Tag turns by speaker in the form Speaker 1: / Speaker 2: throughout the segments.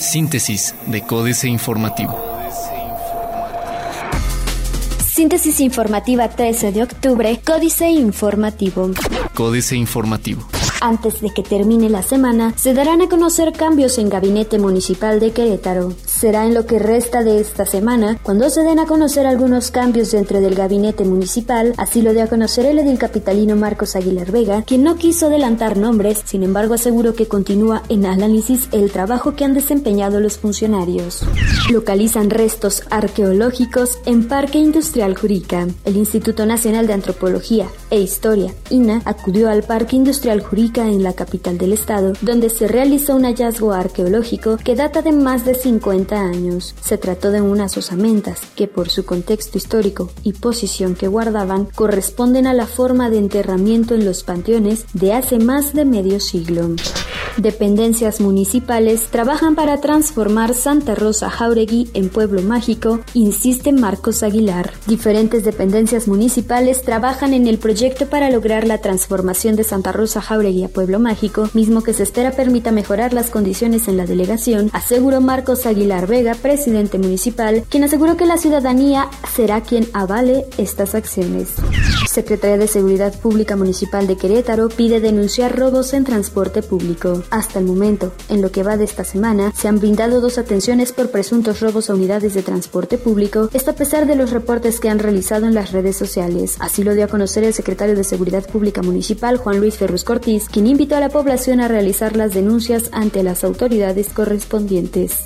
Speaker 1: Síntesis de Códice Informativo.
Speaker 2: Síntesis informativa 13 de octubre, Códice Informativo.
Speaker 1: Códice Informativo.
Speaker 2: Antes de que termine la semana, se darán a conocer cambios en Gabinete Municipal de Querétaro. Será en lo que resta de esta semana cuando se den a conocer algunos cambios dentro del Gabinete Municipal, así lo dio a conocer el edil capitalino Marcos Aguilar Vega, quien no quiso adelantar nombres, sin embargo aseguró que continúa en análisis el trabajo que han desempeñado los funcionarios. Localizan restos arqueológicos en Parque Industrial Jurica. El Instituto Nacional de Antropología e Historia, INA, acudió al Parque Industrial Jurica en la capital del estado, donde se realizó un hallazgo arqueológico que data de más de 50 años. Se trató de unas osamentas que por su contexto histórico y posición que guardaban corresponden a la forma de enterramiento en los panteones de hace más de medio siglo. Dependencias municipales trabajan para transformar Santa Rosa Jauregui en pueblo mágico, insiste Marcos Aguilar. Diferentes dependencias municipales trabajan en el proyecto para lograr la transformación de Santa Rosa Jauregui a pueblo mágico, mismo que se espera permita mejorar las condiciones en la delegación, aseguró Marcos Aguilar Vega, presidente municipal, quien aseguró que la ciudadanía será quien avale estas acciones. Secretaría de Seguridad Pública Municipal de Querétaro pide denunciar robos en transporte público. Hasta el momento, en lo que va de esta semana, se han brindado dos atenciones por presuntos robos a unidades de transporte público, esto a pesar de los reportes que han realizado en las redes sociales. Así lo dio a conocer el secretario de Seguridad Pública Municipal, Juan Luis Ferrus Cortiz, quien invitó a la población a realizar las denuncias ante las autoridades correspondientes.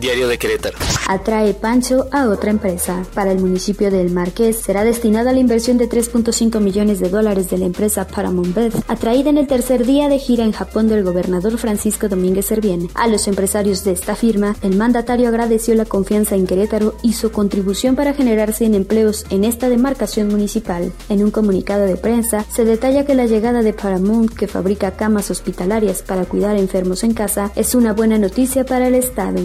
Speaker 1: Diario de Querétaro.
Speaker 2: Atrae Pancho a otra empresa. Para el municipio del Marqués será destinada la inversión de 3.5 millones de dólares de la empresa Paramount Beth, atraída en el tercer día de gira en Japón del gobernador Francisco Domínguez Servién. A los empresarios de esta firma, el mandatario agradeció la confianza en Querétaro y su contribución para generarse en empleos en esta demarcación municipal. En un comunicado de prensa, se detalla que la llegada de Paramount, que fabrica camas hospitalarias para cuidar enfermos en casa, es una buena noticia para el Estado.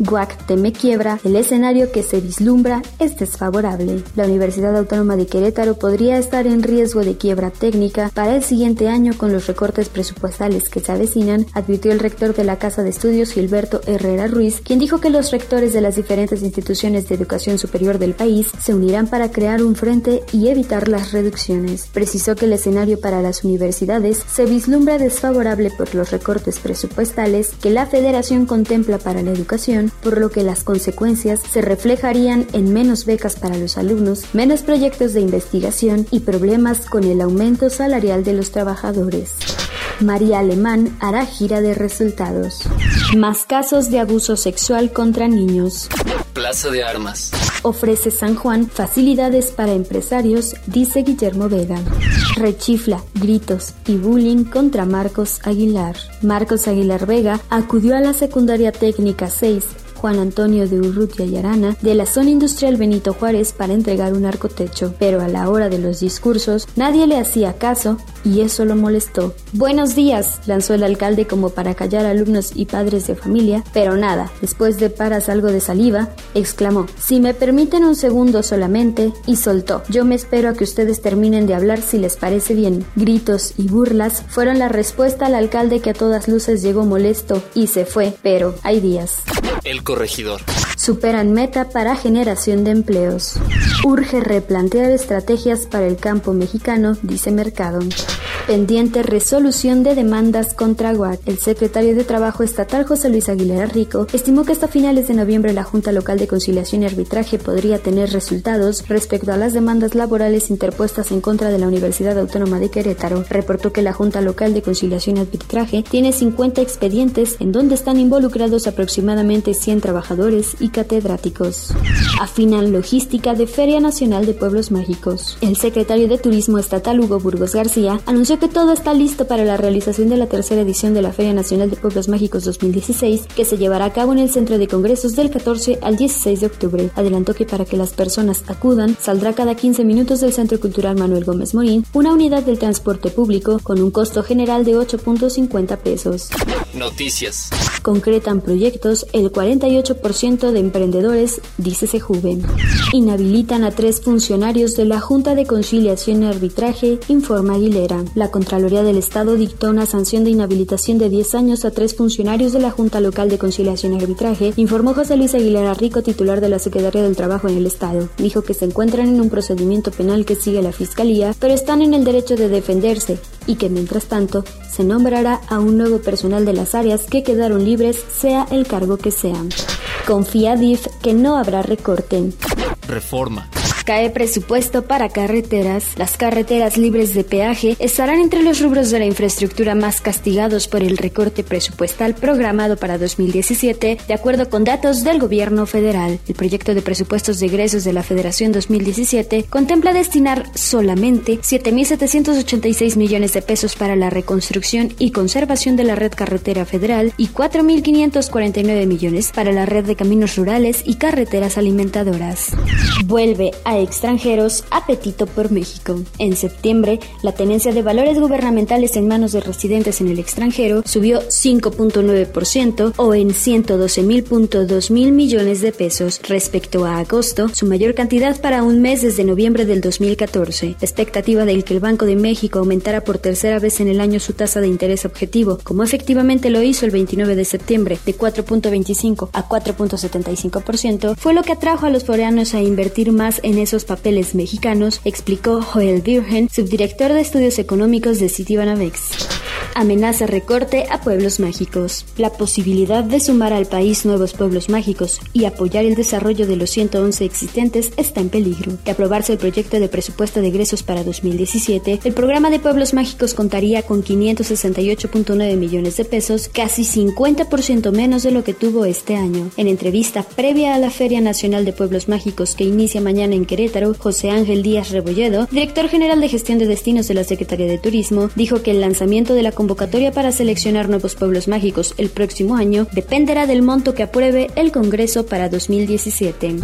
Speaker 2: Guac teme quiebra, el escenario que se vislumbra es desfavorable. La Universidad Autónoma de Querétaro podría estar en riesgo de quiebra técnica para el siguiente año con los recortes presupuestales que se avecinan, advirtió el rector de la Casa de Estudios Gilberto Herrera Ruiz, quien dijo que los rectores de las diferentes instituciones de educación superior del país se unirán para crear un frente y evitar las reducciones. Precisó que el escenario para las universidades se vislumbra desfavorable por los recortes presupuestales que la federación contempla para la educación por lo que las consecuencias se reflejarían en menos becas para los alumnos, menos proyectos de investigación y problemas con el aumento salarial de los trabajadores. María Alemán hará gira de resultados. Más casos de abuso sexual contra niños.
Speaker 1: Plaza de Armas.
Speaker 2: Ofrece San Juan facilidades para empresarios, dice Guillermo Vega. Rechifla, gritos y bullying contra Marcos Aguilar. Marcos Aguilar Vega acudió a la secundaria técnica 6 Juan Antonio de Urrutia y Arana de la zona industrial Benito Juárez para entregar un arcotecho, pero a la hora de los discursos nadie le hacía caso y eso lo molestó. Buenos días, lanzó el alcalde como para callar alumnos y padres de familia, pero nada, después de paras algo de saliva, exclamó, si me permiten un segundo solamente, y soltó, yo me espero a que ustedes terminen de hablar si les parece bien. Gritos y burlas fueron la respuesta al alcalde que a todas luces llegó molesto y se fue, pero hay días.
Speaker 1: El corregidor.
Speaker 2: Superan meta para generación de empleos. Urge replantear estrategias para el campo mexicano, dice Mercado. Pendiente resolución de demandas contra GUAC. El secretario de Trabajo estatal José Luis Aguilera Rico estimó que hasta finales de noviembre la Junta Local de Conciliación y Arbitraje podría tener resultados respecto a las demandas laborales interpuestas en contra de la Universidad Autónoma de Querétaro. Reportó que la Junta Local de Conciliación y Arbitraje tiene 50 expedientes en donde están involucrados aproximadamente 100 trabajadores y catedráticos. Afinan logística de Feria Nacional de Pueblos Mágicos. El secretario de Turismo Estatal Hugo Burgos García anunció que todo está listo para la realización de la tercera edición de la Feria Nacional de Pueblos Mágicos 2016, que se llevará a cabo en el Centro de Congresos del 14 al 16 de octubre. Adelantó que para que las personas acudan, saldrá cada 15 minutos del Centro Cultural Manuel Gómez Morín una unidad del transporte público con un costo general de 8.50 pesos.
Speaker 1: Noticias.
Speaker 2: Concretan proyectos el 48% de emprendedores, dice Sejuven. Inhabilitan a tres funcionarios de la Junta de Conciliación y Arbitraje, informa Aguilera. La Contraloría del Estado dictó una sanción de inhabilitación de 10 años a tres funcionarios de la Junta Local de Conciliación y Arbitraje, informó José Luis Aguilera Rico, titular de la Secretaría del Trabajo en el Estado. Dijo que se encuentran en un procedimiento penal que sigue la Fiscalía, pero están en el derecho de defenderse y que mientras tanto se nombrará a un nuevo personal de las áreas que quedaron libres, sea el cargo que sea. Confía DIF que no habrá recorte.
Speaker 1: Reforma.
Speaker 2: Cae presupuesto para carreteras. Las carreteras libres de peaje estarán entre los rubros de la infraestructura más castigados por el recorte presupuestal programado para 2017, de acuerdo con datos del gobierno federal. El proyecto de presupuestos de egresos de la Federación 2017 contempla destinar solamente 7.786 millones de pesos para la reconstrucción y conservación de la red carretera federal y 4.549 millones para la red de caminos rurales y carreteras alimentadoras. Vuelve a extranjeros, apetito por México. En septiembre, la tenencia de valores gubernamentales en manos de residentes en el extranjero subió 5.9% o en 112.2 mil millones de pesos respecto a agosto, su mayor cantidad para un mes desde noviembre del 2014. La expectativa de que el Banco de México aumentara por tercera vez en el año su tasa de interés objetivo, como efectivamente lo hizo el 29 de septiembre, de 4.25 a 4.75%, fue lo que atrajo a los foreanos a invertir más en esos papeles mexicanos, explicó Joel Virgen, subdirector de estudios económicos de Citibanamex. Amenaza recorte a pueblos mágicos. La posibilidad de sumar al país nuevos pueblos mágicos y apoyar el desarrollo de los 111 existentes está en peligro. De aprobarse el proyecto de presupuesto de egresos para 2017, el programa de pueblos mágicos contaría con 568.9 millones de pesos, casi 50% menos de lo que tuvo este año. En entrevista previa a la Feria Nacional de Pueblos Mágicos que inicia mañana en Querétaro, José Ángel Díaz Rebolledo, director general de gestión de destinos de la Secretaría de Turismo, dijo que el lanzamiento de la convocatoria para seleccionar nuevos pueblos mágicos el próximo año dependerá del monto que apruebe el Congreso para 2017.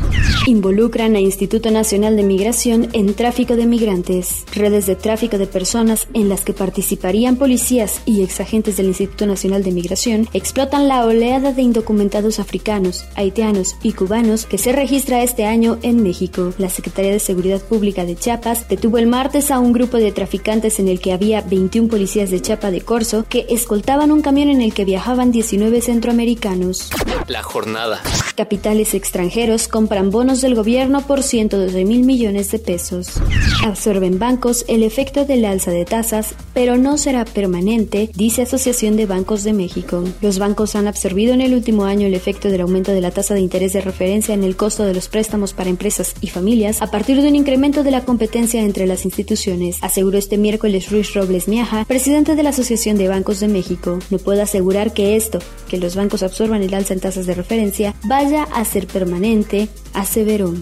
Speaker 2: Involucran a Instituto Nacional de Migración en tráfico de migrantes. Redes de tráfico de personas en las que participarían policías y exagentes del Instituto Nacional de Migración explotan la oleada de indocumentados africanos, haitianos y cubanos que se registra este año en México. La Secretaría de Seguridad Pública de Chiapas detuvo el martes a un grupo de traficantes en el que había 21 policías de Chiapa de Corso que escoltaban un camión en el que viajaban 19 centroamericanos.
Speaker 1: La jornada.
Speaker 2: Capitales extranjeros compran bonos del gobierno por 112 mil millones de pesos. Absorben bancos el efecto del alza de tasas, pero no será permanente, dice Asociación de Bancos de México. Los bancos han absorbido en el último año el efecto del aumento de la tasa de interés de referencia en el costo de los préstamos para empresas y familias a partir de un incremento de la competencia entre las instituciones, aseguró este miércoles Ruiz Robles Miaja, presidente de la Asociación de Bancos de México. No puedo asegurar que esto, que los bancos absorban el alza en tasas de referencia, vaya a ser permanente, aseveró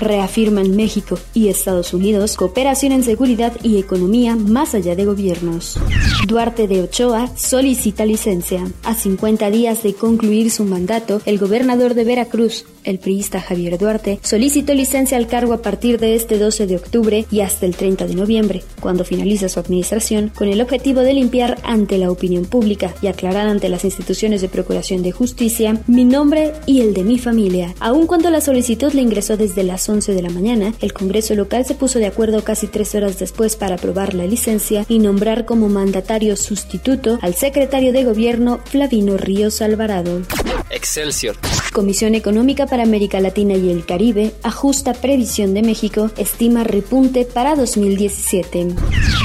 Speaker 2: reafirman México y Estados Unidos cooperación en seguridad y economía más allá de gobiernos. Duarte de Ochoa solicita licencia. A 50 días de concluir su mandato, el gobernador de Veracruz, el priista Javier Duarte, solicitó licencia al cargo a partir de este 12 de octubre y hasta el 30 de noviembre, cuando finaliza su administración, con el objetivo de limpiar ante la opinión pública y aclarar ante las instituciones de procuración de justicia mi nombre y el de mi familia. Aun cuando la solicitud le ingresó desde las 11 de la mañana, el Congreso local se puso de acuerdo casi tres horas después para aprobar la licencia y nombrar como mandatario sustituto al secretario de Gobierno Flavino Ríos Alvarado.
Speaker 1: Excelsior.
Speaker 2: Comisión Económica para América Latina y el Caribe ajusta previsión de México, estima repunte para 2017.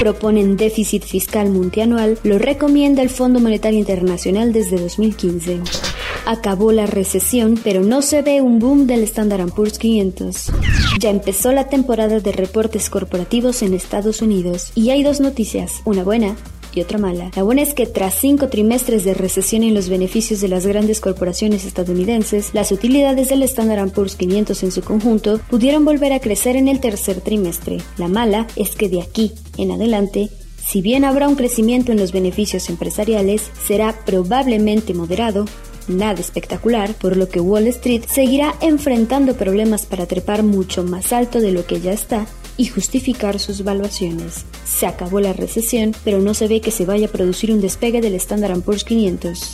Speaker 2: Proponen déficit fiscal multianual, lo recomienda el Fondo Monetario Internacional desde 2015. Acabó la recesión, pero no se ve un boom del Standard Poor's 500. Ya empezó la temporada de reportes corporativos en Estados Unidos y hay dos noticias, una buena y otra mala. La buena es que tras cinco trimestres de recesión en los beneficios de las grandes corporaciones estadounidenses, las utilidades del Standard Poor's 500 en su conjunto pudieron volver a crecer en el tercer trimestre. La mala es que de aquí en adelante si bien habrá un crecimiento en los beneficios empresariales, será probablemente moderado nada espectacular, por lo que Wall Street seguirá enfrentando problemas para trepar mucho más alto de lo que ya está y justificar sus valuaciones. Se acabó la recesión, pero no se ve que se vaya a producir un despegue del Standard Poor's 500.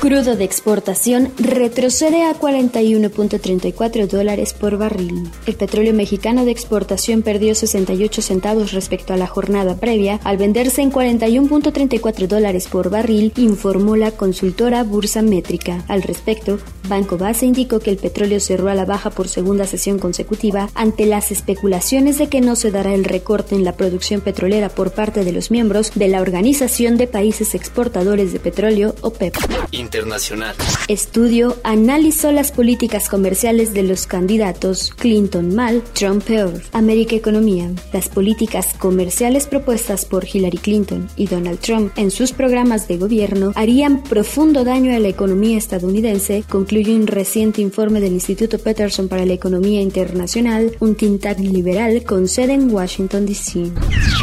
Speaker 2: Crudo de exportación retrocede a 41.34 dólares por barril. El petróleo mexicano de exportación perdió 68 centavos respecto a la jornada previa al venderse en 41.34 dólares por barril, informó la consultora Bursa Métrica. Al respecto, Banco Base indicó que el petróleo cerró a la baja por segunda sesión consecutiva ante las especulaciones de que no se dará el recorte en la producción petrolera por parte de los miembros de la Organización de Países Exportadores de Petróleo, OPEP
Speaker 1: internacional.
Speaker 2: Estudio analizó las políticas comerciales de los candidatos Clinton mal, Trump peor. América Economía. Las políticas comerciales propuestas por Hillary Clinton y Donald Trump en sus programas de gobierno harían profundo daño a la economía estadounidense, concluye un reciente informe del Instituto Peterson para la Economía Internacional, un think liberal con sede en Washington, D.C.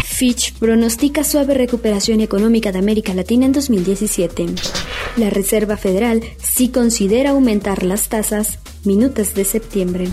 Speaker 2: Fitch pronostica suave recuperación económica de América Latina en 2017. La Reserva Federal sí considera aumentar las tasas minutos de septiembre.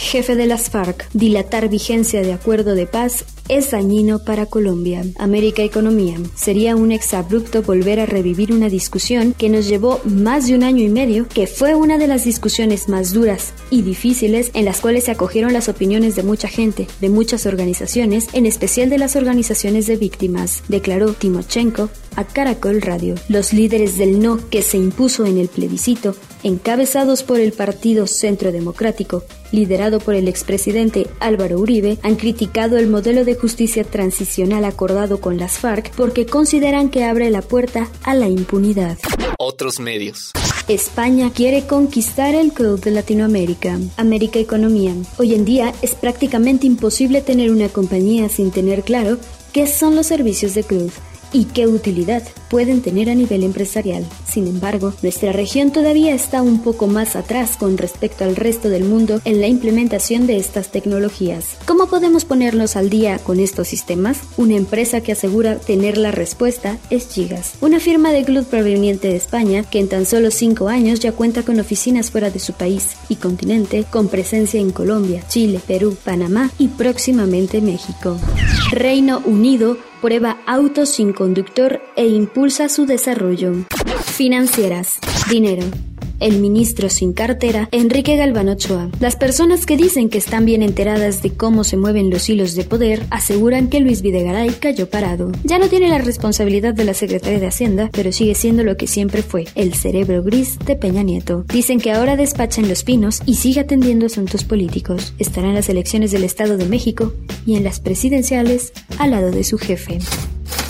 Speaker 2: Jefe de las FARC, dilatar vigencia de acuerdo de paz es dañino para Colombia. América Economía. Sería un exabrupto volver a revivir una discusión que nos llevó más de un año y medio, que fue una de las discusiones más duras y difíciles en las cuales se acogieron las opiniones de mucha gente, de muchas organizaciones, en especial de las organizaciones de víctimas, declaró Timochenko a Caracol Radio. Los líderes del no que se impuso en el plebiscito, encabezados por el Partido Centro Democrático, liderado por el expresidente Álvaro Uribe, han criticado el modelo de justicia transicional acordado con las FARC porque consideran que abre la puerta a la impunidad.
Speaker 1: Otros medios.
Speaker 2: España quiere conquistar el Club de Latinoamérica. América Economía. Hoy en día es prácticamente imposible tener una compañía sin tener claro qué son los servicios de Cruz y qué utilidad pueden tener a nivel empresarial. Sin embargo, nuestra región todavía está un poco más atrás con respecto al resto del mundo en la implementación de estas tecnologías. ¿Cómo podemos ponernos al día con estos sistemas? Una empresa que asegura tener la respuesta es Gigas, una firma de cloud proveniente de España que en tan solo cinco años ya cuenta con oficinas fuera de su país y continente con presencia en Colombia, Chile, Perú, Panamá y próximamente México. Reino Unido prueba autos sin conductor e impulsa su desarrollo. Financieras. Dinero el ministro sin cartera, Enrique Galván Ochoa. Las personas que dicen que están bien enteradas de cómo se mueven los hilos de poder aseguran que Luis Videgaray cayó parado. Ya no tiene la responsabilidad de la Secretaría de Hacienda, pero sigue siendo lo que siempre fue, el cerebro gris de Peña Nieto. Dicen que ahora despacha en Los Pinos y sigue atendiendo asuntos políticos. Estará en las elecciones del Estado de México y en las presidenciales al lado de su jefe.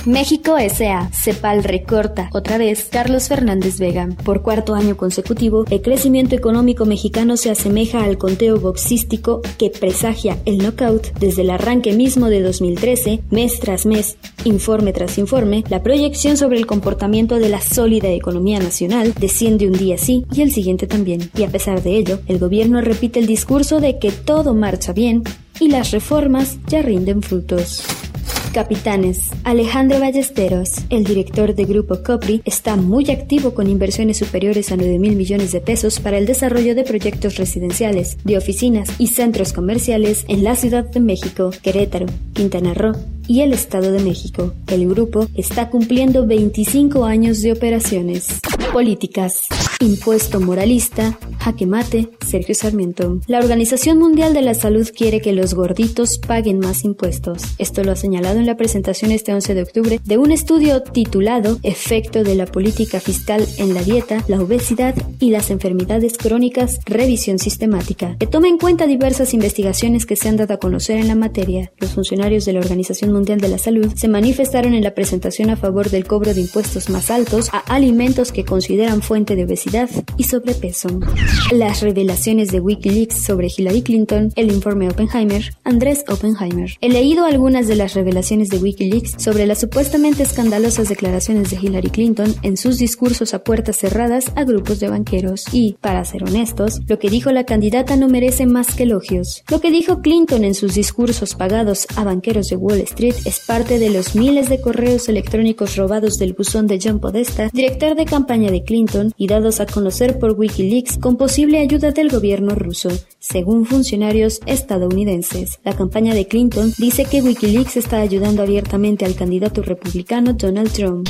Speaker 2: México S.A. Cepal recorta otra vez Carlos Fernández Vega. Por cuarto año consecutivo, el crecimiento económico mexicano se asemeja al conteo boxístico que presagia el knockout desde el arranque mismo de 2013, mes tras mes, informe tras informe, la proyección sobre el comportamiento de la sólida economía nacional desciende un día sí y el siguiente también. Y a pesar de ello, el gobierno repite el discurso de que todo marcha bien y las reformas ya rinden frutos. Capitanes. Alejandro Ballesteros, el director de Grupo Copri, está muy activo con inversiones superiores a 9 mil millones de pesos para el desarrollo de proyectos residenciales, de oficinas y centros comerciales en la Ciudad de México, Querétaro, Quintana Roo, y el Estado de México. El grupo está cumpliendo 25 años de operaciones. Políticas. Impuesto moralista, jaque mate, Sergio Sarmiento. La Organización Mundial de la Salud quiere que los gorditos paguen más impuestos. Esto lo ha señalado en la presentación este 11 de octubre de un estudio titulado Efecto de la política fiscal en la dieta, la obesidad y las enfermedades crónicas, revisión sistemática, que toma en cuenta diversas investigaciones que se han dado a conocer en la materia. Los funcionarios de la Organización Mundial de la Salud se manifestaron en la presentación a favor del cobro de impuestos más altos a alimentos que consideran fuente de obesidad y sobrepeso. Las revelaciones de Wikileaks sobre Hillary Clinton, el informe Oppenheimer, Andrés Oppenheimer. He leído algunas de las revelaciones de Wikileaks sobre las supuestamente escandalosas declaraciones de Hillary Clinton en sus discursos a puertas cerradas a grupos de banqueros y, para ser honestos, lo que dijo la candidata no merece más que elogios. Lo que dijo Clinton en sus discursos pagados a banqueros de Wall Street es parte de los miles de correos electrónicos robados del buzón de John Podesta, director de campaña de de Clinton y dados a conocer por Wikileaks con posible ayuda del gobierno ruso, según funcionarios estadounidenses. La campaña de Clinton dice que Wikileaks está ayudando abiertamente al candidato republicano Donald Trump.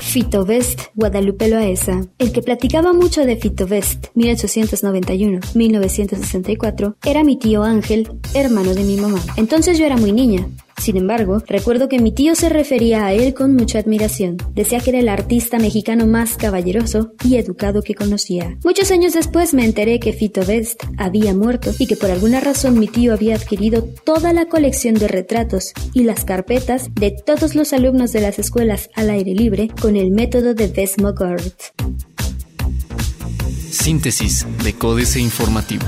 Speaker 2: Fito West, Guadalupe Loaesa, el que platicaba mucho de Fito West, 1891-1964, era mi tío Ángel, hermano de mi mamá. Entonces yo era muy niña, sin embargo, recuerdo que mi tío se refería a él con mucha admiración. Decía que era el artista mexicano más caballeroso y educado que conocía. Muchos años después me enteré que Fito Best había muerto y que por alguna razón mi tío había adquirido toda la colección de retratos y las carpetas de todos los alumnos de las escuelas al aire libre con el método de Desmogord.
Speaker 1: Síntesis de Códice Informativo.